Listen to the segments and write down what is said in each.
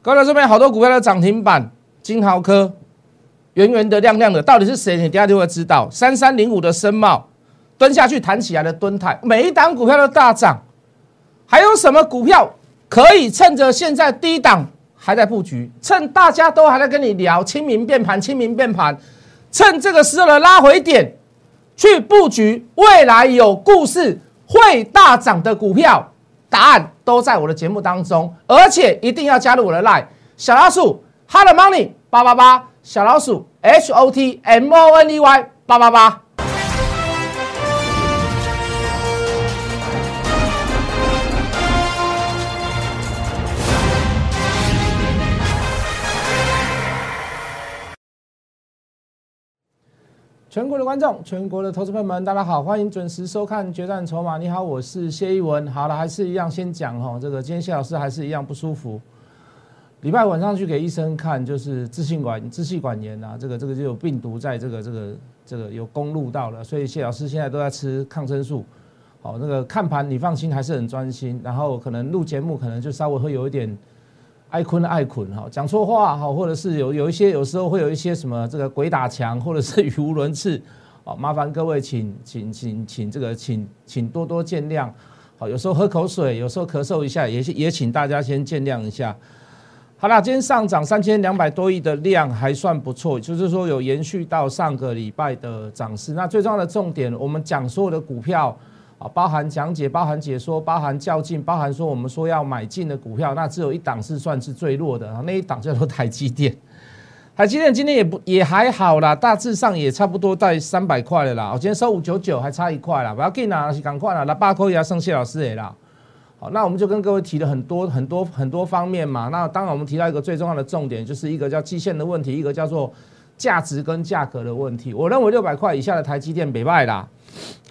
高到这边好多股票的涨停板，金豪科圆圆的亮亮的，到底是谁？你等下就会知道。三三零五的深茂蹲下去弹起来的蹲态，每一档股票都大涨。还有什么股票可以趁着现在低档还在布局，趁大家都还在跟你聊清明变盘，清明变盘，趁这个时候的拉回点去布局未来有故事会大涨的股票？答案都在我的节目当中，而且一定要加入我的 line 小老鼠 hot money 八八八，小老鼠 h o t m o n e y 八八八。全国的观众，全国的投资朋友们，大家好，欢迎准时收看《决战筹码》。你好，我是谢一文。好了，还是一样，先讲哈，这个今天谢老师还是一样不舒服。礼拜晚上去给医生看，就是支气管支气管炎啊，这个这个就有病毒在这个这个这个有攻入到了，所以谢老师现在都在吃抗生素。好，那个看盘你放心，还是很专心。然后可能录节目，可能就稍微会有一点。爱坤爱坤哈，讲错话哈，或者是有有一些有时候会有一些什么这个鬼打墙，或者是语无伦次，好麻烦各位请请请请这个请请多多见谅，好有时候喝口水，有时候咳嗽一下，也也请大家先见谅一下。好啦，今天上涨三千两百多亿的量还算不错，就是说有延续到上个礼拜的涨势。那最重要的重点，我们讲所有的股票。啊，包含讲解、包含解说、包含较劲、包含说我们说要买进的股票，那只有一档是算是最弱的，那一档叫做台积电。台积电今天也不也还好啦，大致上也差不多在三百块了啦。我今天收五九九，还差一块啦，不要紧啦，是赶快啦，那八块也要剩谢老师的啦。好，那我们就跟各位提了很多很多很多方面嘛。那当然我们提到一个最重要的重点，就是一个叫季线的问题，一个叫做价值跟价格的问题。我认为六百块以下的台积电北卖啦，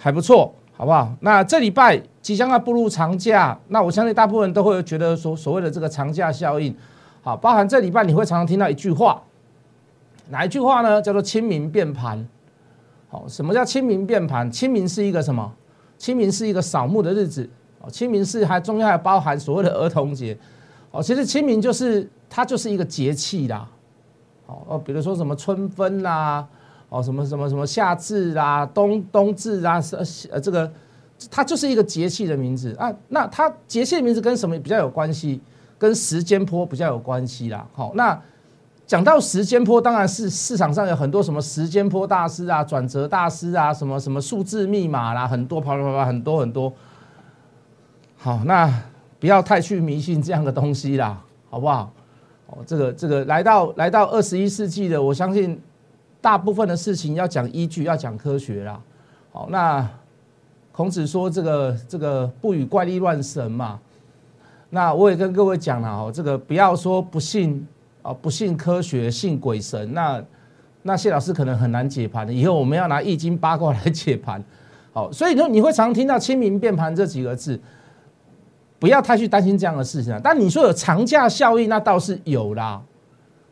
还不错。好不好？那这礼拜即将要步入长假，那我相信大部分人都会觉得说所谓的这个长假效应，好，包含这礼拜你会常常听到一句话，哪一句话呢？叫做清明变盘。好，什么叫清明变盘？清明是一个什么？清明是一个扫墓的日子。哦，清明是还中间还包含所谓的儿童节。哦，其实清明就是它就是一个节气啦。哦，比如说什么春分啦。哦，什么什么什么夏至啊，冬冬至啊，呃这个，它就是一个节气的名字啊。那它节气的名字跟什么比较有关系？跟时间坡比较有关系啦。好，那讲到时间坡，当然是市场上有很多什么时间坡大师啊、转折大师啊，什么什么数字密码啦，很多跑跑跑很多很多。好，那不要太去迷信这样的东西啦，好不好？哦，这个这个来到来到二十一世纪的，我相信。大部分的事情要讲依据，要讲科学啦。好，那孔子说这个这个不与怪力乱神嘛。那我也跟各位讲了哦，这个不要说不信啊，不信科学，信鬼神。那那谢老师可能很难解盘的。以后我们要拿易经八卦来解盘。好，所以说你会常听到清明变盘这几个字，不要太去担心这样的事情啊。但你说有长假效应，那倒是有啦。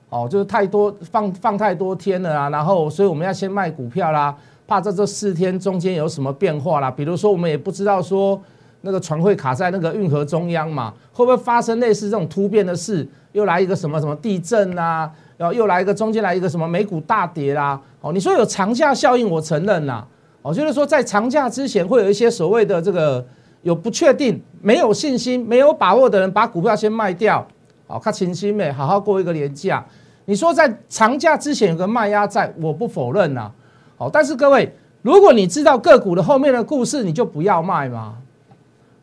哦，就是太多放放太多天了啊，然后所以我们要先卖股票啦，怕在这四天中间有什么变化啦。比如说我们也不知道说那个船会卡在那个运河中央嘛，会不会发生类似这种突变的事？又来一个什么什么地震啊，然后又来一个中间来一个什么美股大跌啦？哦，你说有长假效应，我承认啦。哦，就是说在长假之前会有一些所谓的这个有不确定、没有信心、没有把握的人把股票先卖掉。好，看清新美，好好过一个年假。你说在长假之前有个卖压在，我不否认呐。好，但是各位，如果你知道个股的后面的故事，你就不要卖嘛。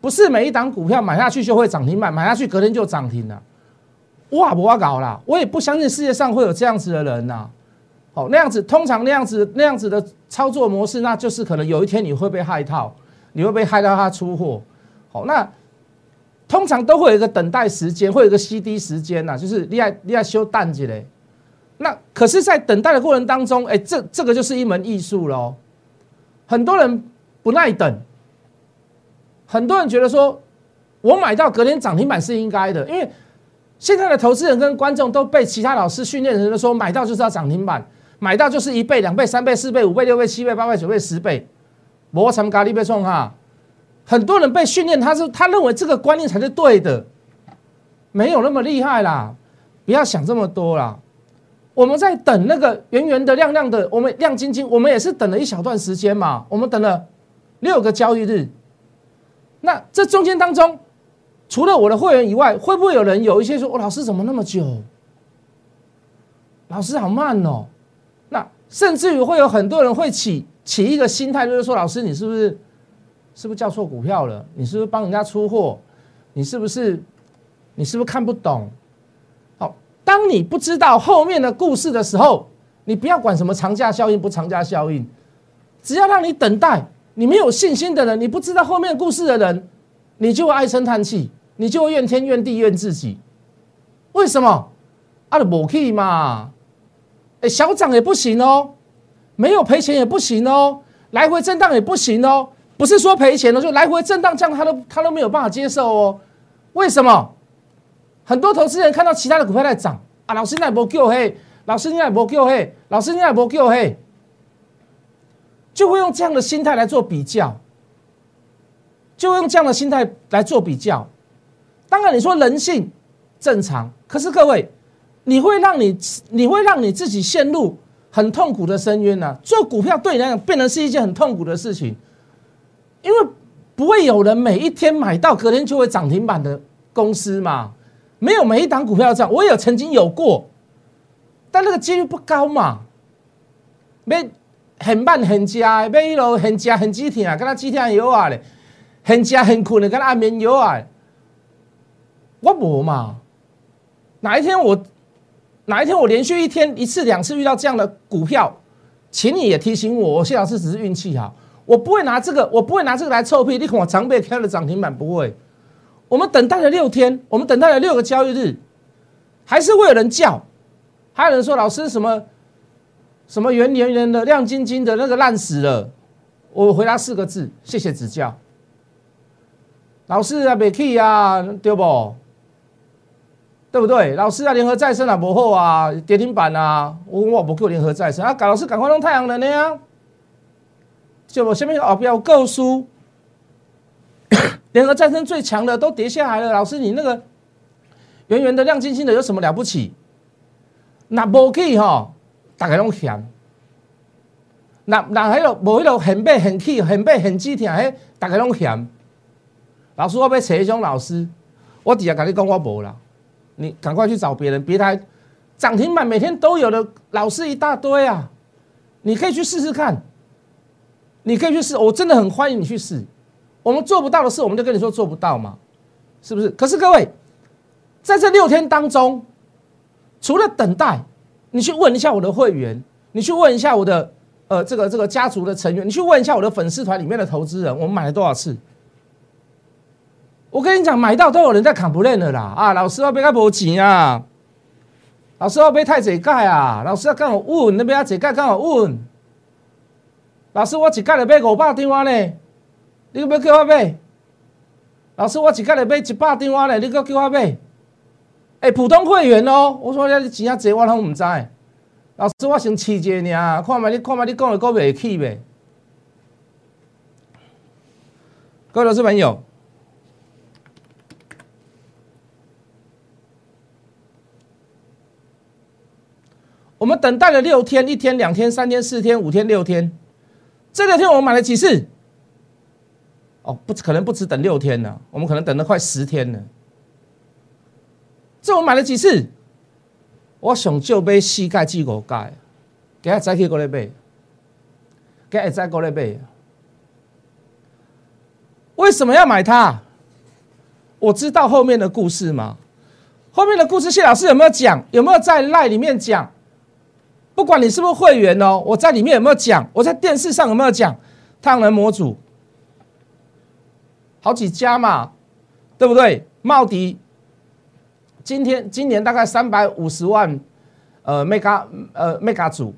不是每一档股票买下去就会涨停板，买下去隔天就涨停了。哇，不要搞了，我也不相信世界上会有这样子的人呐。好，那样子通常那样子那样子的操作模式，那就是可能有一天你会被害套，你会被害到他出货。好，那。通常都会有一个等待时间，会有一个 CD 时间呐，就是你爱你爱修淡季嘞。那可是，在等待的过程当中，哎，这这个就是一门艺术喽。很多人不耐等，很多人觉得说，我买到隔天涨停板是应该的，因为现在的投资人跟观众都被其他老师训练成说，买到就是要涨停板，买到就是一倍、两倍、三倍、四倍、五倍、六倍、七倍、八倍、九倍、十倍，摩成咖喱被送哈。很多人被训练，他是他认为这个观念才是对的，没有那么厉害啦。不要想这么多啦。我们在等那个圆圆的、亮亮的，我们亮晶晶，我们也是等了一小段时间嘛。我们等了六个交易日，那这中间当中，除了我的会员以外，会不会有人有一些说：“我老师怎么那么久？老师好慢哦。”那甚至于会有很多人会起起一个心态，就是说：“老师，你是不是是不是叫错股票了？你是不是帮人家出货？你是不是你是不是看不懂？”好当你不知道后面的故事的时候，你不要管什么长假效应不长假效应，只要让你等待，你没有信心的人，你不知道后面故事的人，你就会唉声叹气，你就怨天怨地怨自己。为什么？啊，不可以嘛？哎，小涨也不行哦，没有赔钱也不行哦，来回震荡也不行哦。不是说赔钱了，就来回震荡这样，他都他都没有办法接受哦。为什么？很多投资人看到其他的股票在涨啊，老师你也不救黑，老师你也不救黑，老师你也不救黑，就会用这样的心态来做比较，就会用这样的心态来做比较。当然你说人性正常，可是各位，你会让你你会让你自己陷入很痛苦的深渊呢？做股票对你来讲变成是一件很痛苦的事情，因为不会有人每一天买到隔天就会涨停板的公司嘛。没有每一档股票这样，我有曾经有过，但那个几率不高嘛。没很慢很加，没一路很加很几天啊，跟他几天有啊嘞，很加很困的，跟他安眠有啊。我无嘛，哪一天我哪一天我连续一天一次两次遇到这样的股票，请你也提醒我，我谢老师只是运气好，我不会拿这个，我不会拿这个来臭屁。你看我常被挑了涨停板，不会。我们等待了六天，我们等待了六个交易日，还是会有人叫，还有人说老师什么什么圆圆圆的亮晶晶的那个烂死了。我回答四个字：谢谢指教。老师啊，别气啊，对不？对不对？老师啊，联合再生啊，不好啊，跌停板啊，我我不够联合再生啊，老师赶快弄太阳能的呀，就我下面哦，不要告诉。联合 战争最强的都跌下来了，老师，你那个圆圆的、亮晶晶的有什么了不起？那无去哈，大家拢嫌。那那迄个无迄个很背很气、很背很激天，嘿，大家拢嫌。老师，我要找一种老师，我底下跟你讲，我无啦，你赶快去找别人，别台涨停板每天都有的老师一大堆啊，你可以去试试看，你可以去试，我真的很欢迎你去试。我们做不到的事，我们就跟你说做不到嘛，是不是？可是各位，在这六天当中，除了等待，你去问一下我的会员，你去问一下我的呃这个这个家族的成员，你去问一下我的粉丝团里面的投资人，我们买了多少次？我跟你讲，买到都有人在砍不认的啦！啊，老师要别个无钱啊，老师要别太济盖啊，老师要跟我问那边要济盖跟我问，老师我一盖了买五百电话呢。你要叫我买？老师，我一个月买一百电话咧，你搁叫我买？哎，普通会员哦，我说你钱啊济，我拢唔知。老师，我先试者尔，看卖你看卖你讲的够袂起呗？各位老师朋友，我们等待了六天，一天、两天、三天、四天、五天、六天，这六天我们买了几次？哦，不可能不止等六天呢，我们可能等了快十天了。这我买了几次？我想就买四盖至五盖，给他再去过来买，给他再过来买。为什么要买它？我知道后面的故事吗？后面的故事，谢老师有没有讲？有没有在赖里面讲？不管你是不是会员哦，我在里面有没有讲？我在电视上有没有讲？太阳能模组。好几家嘛，对不对？茂迪今天今年大概三百五十万，呃，mega 呃 mega 组，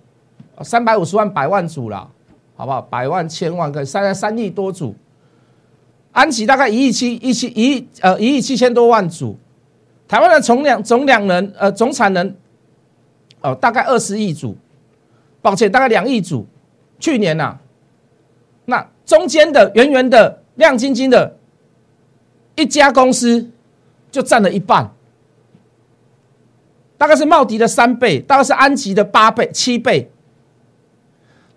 三百五十万百万组了，好不好？百万千万个，三三亿多组。安吉大概一亿七一七一亿呃一亿七千多万组。台湾的总量总两能呃总产能，哦，大概二十亿组，抱歉，大概两亿组。去年呐，那中间的圆圆的。亮晶晶的一家公司就占了一半，大概是茂迪的三倍，大概是安吉的八倍、七倍。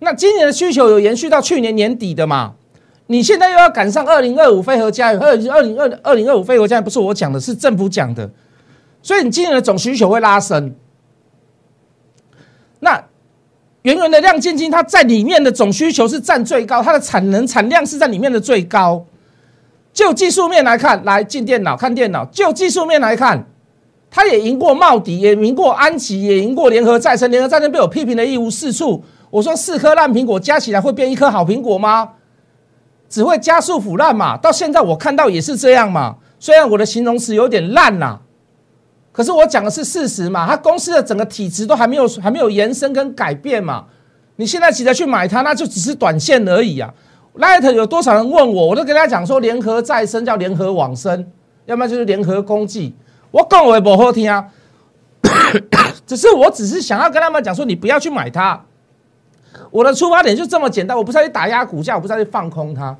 那今年的需求有延续到去年年底的嘛？你现在又要赶上二零二五飞核家园，二二零二二零二五飞核家园不是我讲的，是政府讲的，所以你今年的总需求会拉升。那圆圆的亮晶晶，它在里面的总需求是占最高，它的产能产量是在里面的最高。就技术面来看，来进电脑看电脑。就技术面来看，它也赢过茂迪，也赢过安吉，也赢过联合再生。联合再生被我批评的一无是处。我说四颗烂苹果加起来会变一颗好苹果吗？只会加速腐烂嘛。到现在我看到也是这样嘛。虽然我的形容词有点烂呐，可是我讲的是事实嘛。它公司的整个体质都还没有还没有延伸跟改变嘛。你现在急着去买它，那就只是短线而已啊。Light 有多少人问我，我都跟他讲说，联合再生叫联合往生，要么就是联合攻击。我讲我也不好听啊，只是我只是想要跟他们讲说，你不要去买它。我的出发点就这么简单，我不是要去打压股价，我不是要去放空它。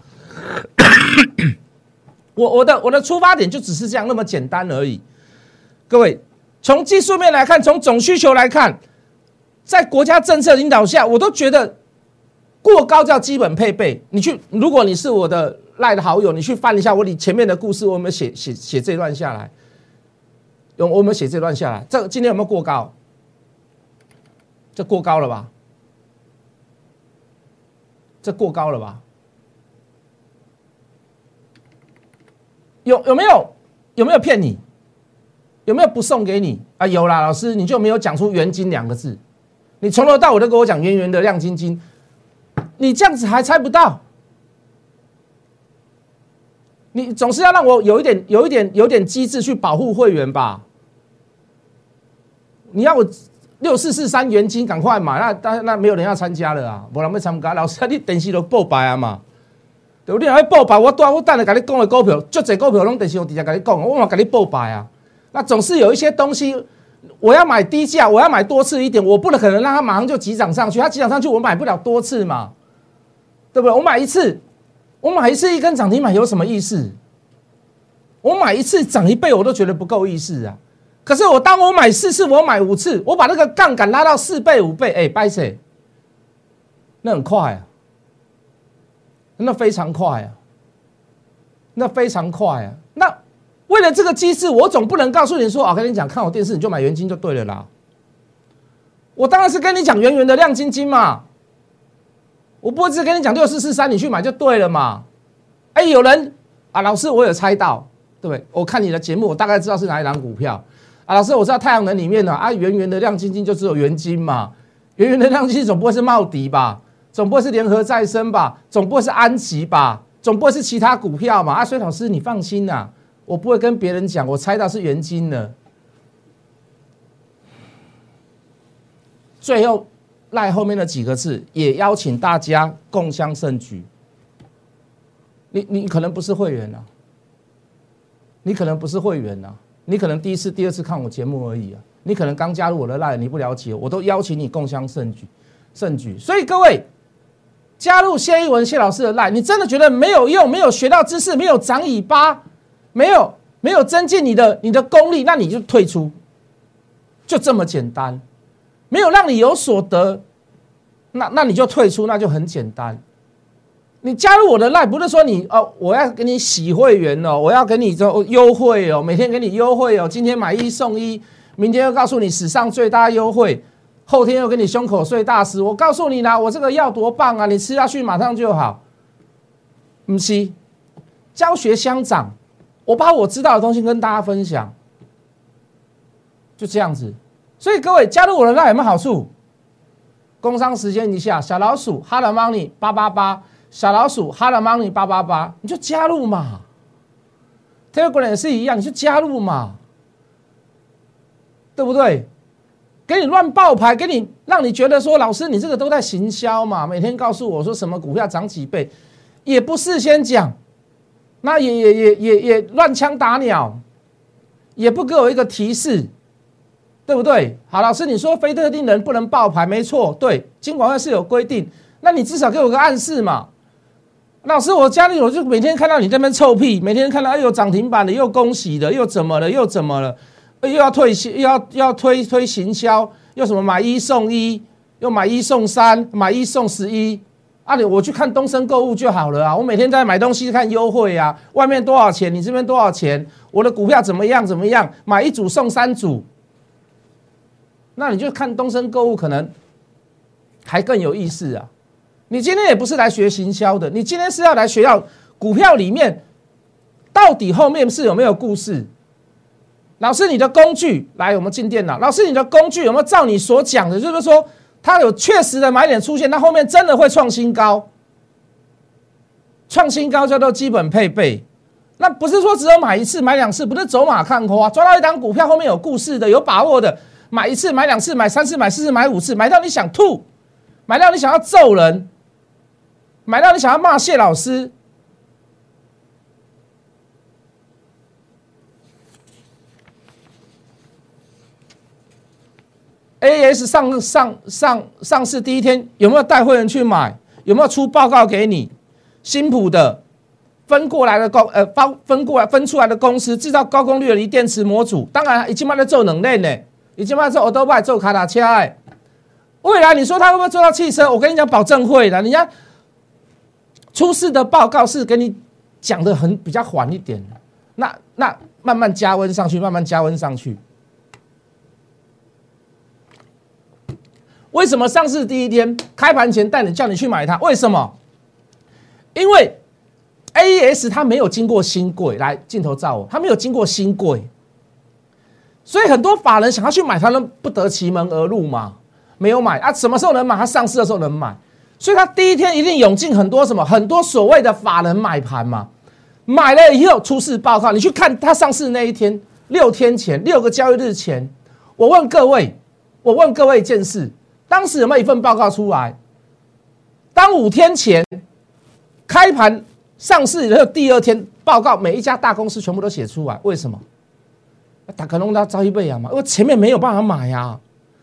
我我的我的出发点就只是这样那么简单而已。各位，从技术面来看，从总需求来看，在国家政策引导下，我都觉得过高叫基本配备。你去，如果你是我的赖的好友，你去翻一下我你前面的故事，我们写写写这段下来，有我们写这段下来，这今天有没有过高？这过高了吧？这过高了吧？有有没有有没有骗你？有没有不送给你啊？有啦，老师你就没有讲出“元金”两个字，你从头到尾都跟我讲“圆圆的亮晶晶”，你这样子还猜不到？你总是要让我有一点、有一点、有点机制去保护会员吧？你要我？六四四三元金，赶快买！那但那没有人要参加了啊，无人要参加。老师，你电视都报白啊嘛？对不对？还报白，我多我等下跟你讲的股票，就这股票拢电视上直接跟你讲，我嘛跟你报白啊。那总是有一些东西，我要买低价，我要买多次一点，我不能可能让它马上就急涨上去。它急涨上去，我买不了多次嘛，对不对？我买一次，我买一次一根涨停板有什么意思？我买一次涨一倍，我都觉得不够意思啊。可是我当我买四次，我买五次，我把那个杠杆拉到四倍、五倍，哎，掰扯？那很快啊，那非常快啊，那非常快啊。为了这个机制，我总不能告诉你说啊，跟你讲，看我电视你就买元金就对了啦。我当然是跟你讲圆圆的亮晶晶嘛，我不会只跟你讲六四四三，你去买就对了嘛。哎，有人啊，老师，我有猜到，对？我看你的节目，我大概知道是哪一档股票。啊，老师，我知道太阳能里面呢，啊，圆圆的亮晶晶就只有元晶嘛，圆圆的亮晶晶总不会是茂迪吧，总不会是联合再生吧，总不会是安吉吧，总不会是其他股票嘛？啊，所以老师你放心呐，我不会跟别人讲，我猜到是元金的。最后赖后面的几个字，也邀请大家共襄盛举。你你可能不是会员呐，你可能不是会员呐。你可能第一次、第二次看我节目而已啊！你可能刚加入我的赖你不了解，我都邀请你共襄盛举，盛举。所以各位加入谢一文谢老师的赖你真的觉得没有用，没有学到知识，没有长尾巴，没有没有增进你的你的功力，那你就退出，就这么简单。没有让你有所得，那那你就退出，那就很简单。你加入我的赖，不是说你哦，我要给你洗会员哦，我要给你这优惠哦，每天给你优惠哦，今天买一送一，明天又告诉你史上最大优惠，后天又给你胸口碎大石。我告诉你啦，我这个药多棒啊，你吃下去马上就好。不是，教学相长，我把我知道的东西跟大家分享，就这样子。所以各位加入我的那有没有好处？工商时间一下，小老鼠 h a r money 八八八。小老鼠，Hello Money 八八八，你就加入嘛。Telegram 也是一样，你就加入嘛，对不对？给你乱爆牌，给你让你觉得说，老师你这个都在行销嘛，每天告诉我说什么股票涨几倍，也不事先讲，那也也也也也乱枪打鸟，也不给我一个提示，对不对？好，老师你说非特定人不能爆牌，没错，对，金管会是有规定，那你至少给我个暗示嘛。老师，我家里我就每天看到你这边臭屁，每天看到哎呦涨停板的，又恭喜的，又怎么了，又怎么了？又要退又要又要推推行销，又什么买一送一，又买一送三，买一送十一。啊，你我去看东升购物就好了啊！我每天在买东西看优惠啊，外面多少钱，你这边多少钱，我的股票怎么样怎么样，买一组送三组。那你就看东升购物可能还更有意思啊！你今天也不是来学行销的，你今天是要来学到股票里面到底后面是有没有故事。老师，你的工具来，我们进电脑。老师，你的工具有没有照你所讲的？就是说。它有确实的买点出现，那后面真的会创新高。创新高叫做基本配备，那不是说只有买一次、买两次，不是走马看花。抓到一档股票后面有故事的、有把握的，买一次、买两次、买三次、买四次、买五次，买到你想吐，买到你想要揍人，买到你想要骂谢老师。A S 上上上上市第一天有没有带会员去买？有没有出报告给你？新普的分过来的公呃包分过来分出来的公司制造高功率的锂电池模组，当然已经卖在做能链呢，已经卖做欧多拜做卡达车哎。未来你说他会不会做到汽车？我跟你讲，保证会的。人家出事的报告是给你讲的很比较缓一点，那那慢慢加温上去，慢慢加温上去。为什么上市第一天开盘前带你叫你去买它？为什么？因为 A S 它没有经过新贵来镜头照我，它没有经过新贵，所以很多法人想要去买它，都不得其门而入嘛，没有买啊。什么时候能买？它上市的时候能买，所以它第一天一定涌进很多什么很多所谓的法人买盘嘛。买了以后出示报告，你去看它上市那一天，六天前六个交易日前，我问各位，我问各位一件事。当时有没有一份报告出来？当五天前开盘上市以后，第二天报告每一家大公司全部都写出来，为什么？打可能他招一倍啊嘛，因为前面没有办法买呀，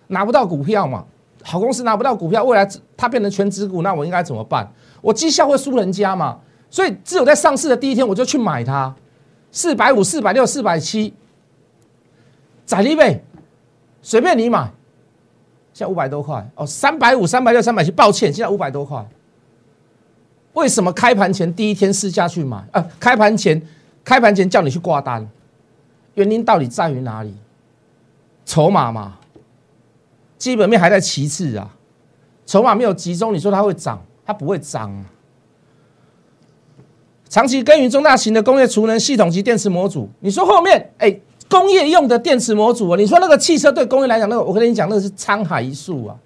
拿不到股票嘛，好公司拿不到股票，未来它变成全职股，那我应该怎么办？我绩效会输人家嘛，所以只有在上市的第一天我就去买它，四百五、四百六、四百七，宰一倍，随便你买。现在五百多块哦，三百五、三百六、三百七，抱歉，现在五百多块。为什么开盘前第一天试驾去买？啊，开盘前，开盘前叫你去挂单，原因到底在于哪里？筹码嘛，基本面还在其次啊，筹码没有集中，你说它会涨？它不会涨。长期耕耘中大型的工业储能系统及电池模组，你说后面哎？工业用的电池模组啊，你说那个汽车对工业来讲，那个我跟你讲，那个是沧海一粟啊，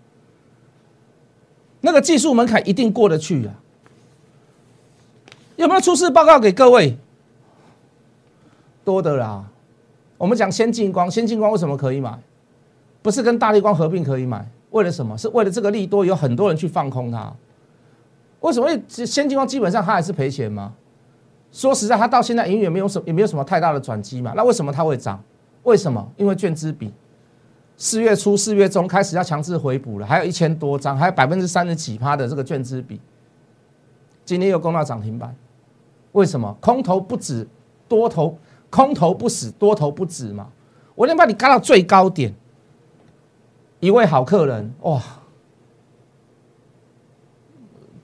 那个技术门槛一定过得去啊。有没有出示报告给各位？多的啦。我们讲先进光，先进光为什么可以买？不是跟大力光合并可以买？为了什么？是为了这个利多，有很多人去放空它。为什么？先进光基本上它还是赔钱吗？说实在，它到现在营运没有什也没有什么太大的转机嘛。那为什么它会涨？为什么？因为券资比四月初、四月中开始要强制回补了，还有一千多张，还有百分之三十几趴的这个券资比，今天又攻到涨停板。为什么？空头不止，多头空头不死，多头不止嘛。我能把你干到最高点，一位好客人哇！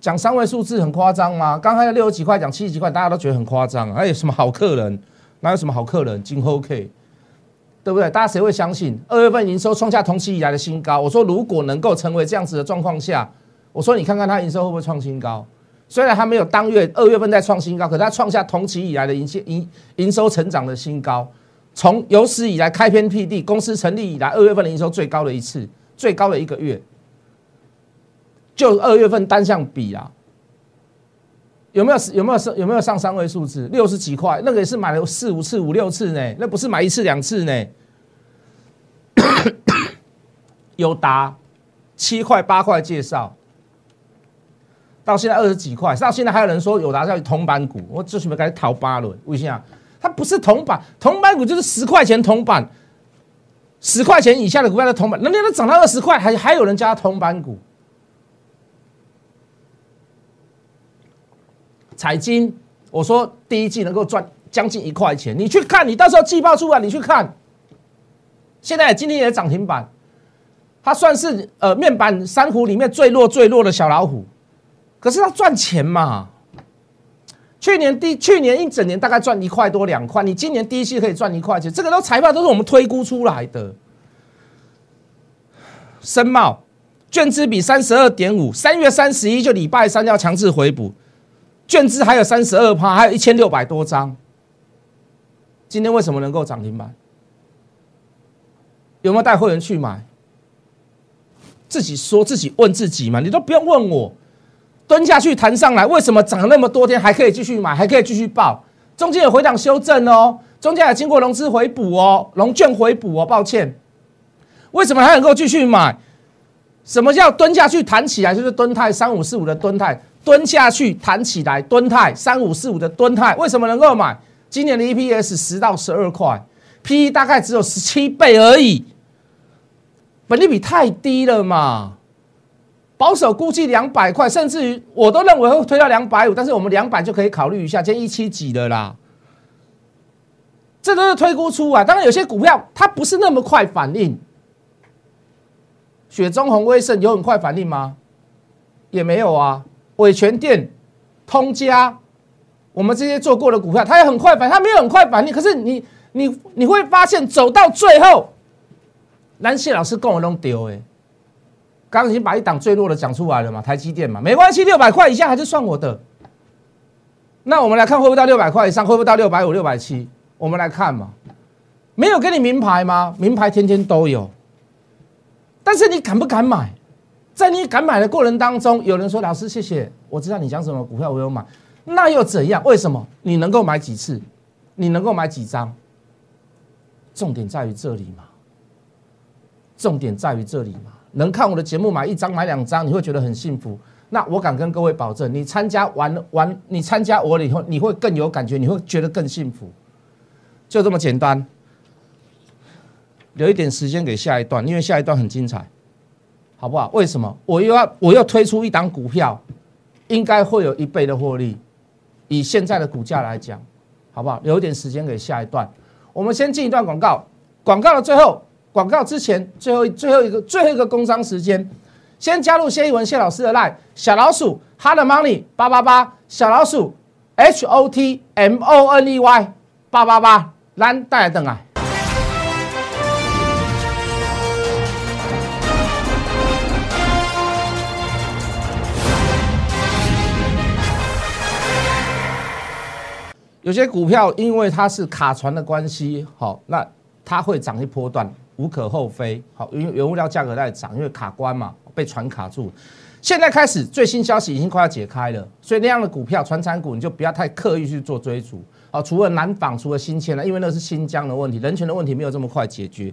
讲三位数字很夸张吗？刚开六十几块，讲七十几块，大家都觉得很夸张。还有什么好客人？哪有什么好客人？今后 K，对不对？大家谁会相信？二月份营收创下同期以来的新高。我说，如果能够成为这样子的状况下，我说你看看它营收会不会创新高？虽然它没有当月二月份在创新高，可它创下同期以来的营营营收成长的新高。从有史以来开篇辟地，公司成立以来二月份的营收最高的一次，最高的一个月。就二月份单项比啊，有没有有没有上有没有上三位数字？六十几块，那个也是买了四五次、五六次呢，那不是买一次两次呢。有达七块八块介绍，到现在二十几块，到现在还有人说有达叫铜板股，我这准备开始淘八轮，为什么？它不是铜板，铜板股就是十块钱铜板，十块钱以下的股票的铜板，人家都涨到二十块，还还有人加铜板股。彩金，我说第一季能够赚将近一块钱，你去看，你到时候季报出来，你去看，现在今天也涨停板，它算是呃面板三虎里面最弱最弱的小老虎，可是它赚钱嘛。去年第去年一整年大概赚一块多两块，你今年第一季可以赚一块钱，这个都财报都是我们推估出来的。申茂券资比三十二点五，三月三十一就礼拜三要强制回补，券资还有三十二趴，还有一千六百多张。今天为什么能够涨停板？有没有带会员去买？自己说自己问自己嘛，你都不用问我。蹲下去弹上来，为什么涨了那么多天还可以继续买，还可以继续报？中间有回档修正哦，中间还经过融资回补哦，融券回补哦，抱歉。为什么还能够继续买？什么叫蹲下去弹起来？就是蹲态三五四五的蹲态，蹲下去弹起来，蹲泰三五四五的蹲泰，为什么能够买？今年的 EPS 十到十二块，PE 大概只有十七倍而已，本利比太低了嘛。保守估计两百块，甚至于我都认为会推到两百五，但是我们两百就可以考虑一下，今天一七几的啦，这都是推估出啊。当然有些股票它不是那么快反应，雪中红、威盛有很快反应吗？也没有啊。伟全电、通家，我们这些做过的股票，它也很快反，它没有很快反应。可是你你你会发现走到最后，南谢老师跟我弄丢哎。刚已经把一档最弱的讲出来了嘛，台积电嘛，没关系，六百块以下还是算我的。那我们来看会不会到六百块以上，会不会到六百五、六百七？我们来看嘛，没有给你名牌吗？名牌天天都有，但是你敢不敢买？在你敢买的过程当中，有人说：“老师，谢谢，我知道你讲什么股票，我有买。”那又怎样？为什么你能够买几次？你能够买几张？重点在于这里嘛，重点在于这里嘛。能看我的节目买一张买两张，你会觉得很幸福。那我敢跟各位保证，你参加完完，你参加我了以后，你会更有感觉，你会觉得更幸福。就这么简单。留一点时间给下一段，因为下一段很精彩，好不好？为什么？我又要我又推出一档股票，应该会有一倍的获利。以现在的股价来讲，好不好？留一点时间给下一段。我们先进一段广告，广告的最后。广告之前，最后最后一个最后一个工商时间，先加入谢一文谢老师的 line 小老鼠 hard money 八八八小老鼠 h o t m o n e y 八八八蓝带等啊！有些股票因为它是卡船的关系，好，那它会涨一波段。无可厚非，好，因为原物料价格在涨，因为卡关嘛，被船卡住。现在开始，最新消息已经快要解开了，所以那样的股票，船产股你就不要太刻意去做追逐。好，除了南纺，除了新签了，因为那是新疆的问题，人权的问题没有这么快解决，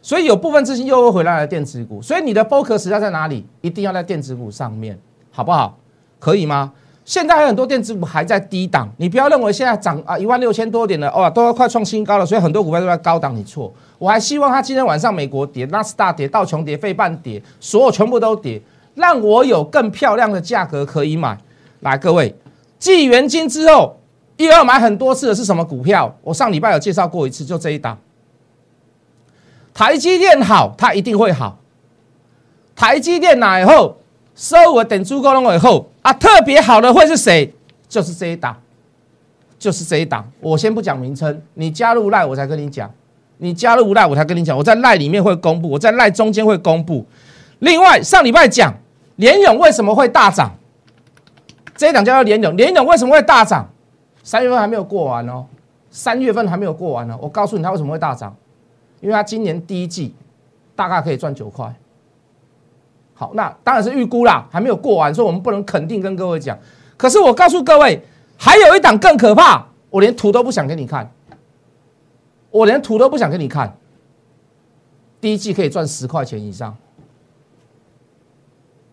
所以有部分资金又会回来了电子股。所以你的 focus 要在哪里？一定要在电子股上面，好不好？可以吗？现在还有很多电子股还在低档，你不要认为现在涨啊一万六千多点的，哇，都要快创新高了，所以很多股票都在高档，你错。我还希望它今天晚上美国跌，纳斯达跌，道琼跌，费半跌，所有全部都跌，让我有更漂亮的价格可以买。来，各位，继元金之后，又要买很多次的是什么股票？我上礼拜有介绍过一次，就这一档。台积电好，它一定会好。台积电哪以后？收我等足够了以后啊，特别好的会是谁？就是这一档，就是这一档。我先不讲名称，你加入赖我才跟你讲，你加入赖我才跟你讲。我在赖里面会公布，我在赖中间会公布。另外上礼拜讲联勇为什么会大涨？这一档叫做联勇，联勇为什么会大涨？三月份还没有过完哦，三月份还没有过完呢。我告诉你它为什么会大涨，因为它今年第一季大概可以赚九块。好，那当然是预估啦，还没有过完，所以我们不能肯定跟各位讲。可是我告诉各位，还有一档更可怕，我连图都不想给你看，我连图都不想给你看。第一季可以赚十块钱以上，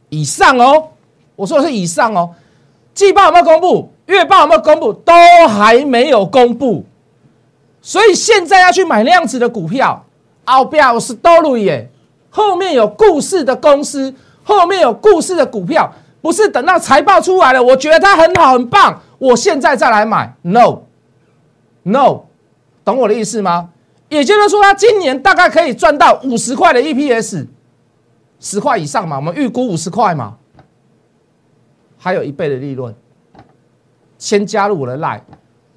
以上哦，我说的是以上哦。季报有没有公布？月报有没有公布？都还没有公布，所以现在要去买那样子的股票，奥标是多路耶。后面有故事的公司，后面有故事的股票，不是等到财报出来了，我觉得它很好很棒，我现在再来买，no，no，懂我的意思吗？也就是说，它今年大概可以赚到五十块的 EPS，十块以上嘛，我们预估五十块嘛，还有一倍的利润。先加入我的 Line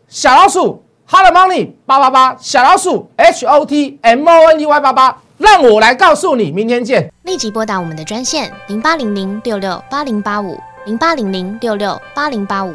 小老鼠，Hello Money 八八八，小老鼠 H O T M O N E Y 八八，让我来告诉你，明天见。立即拨打我们的专线零八零零六六八零八五零八零零六六八零八五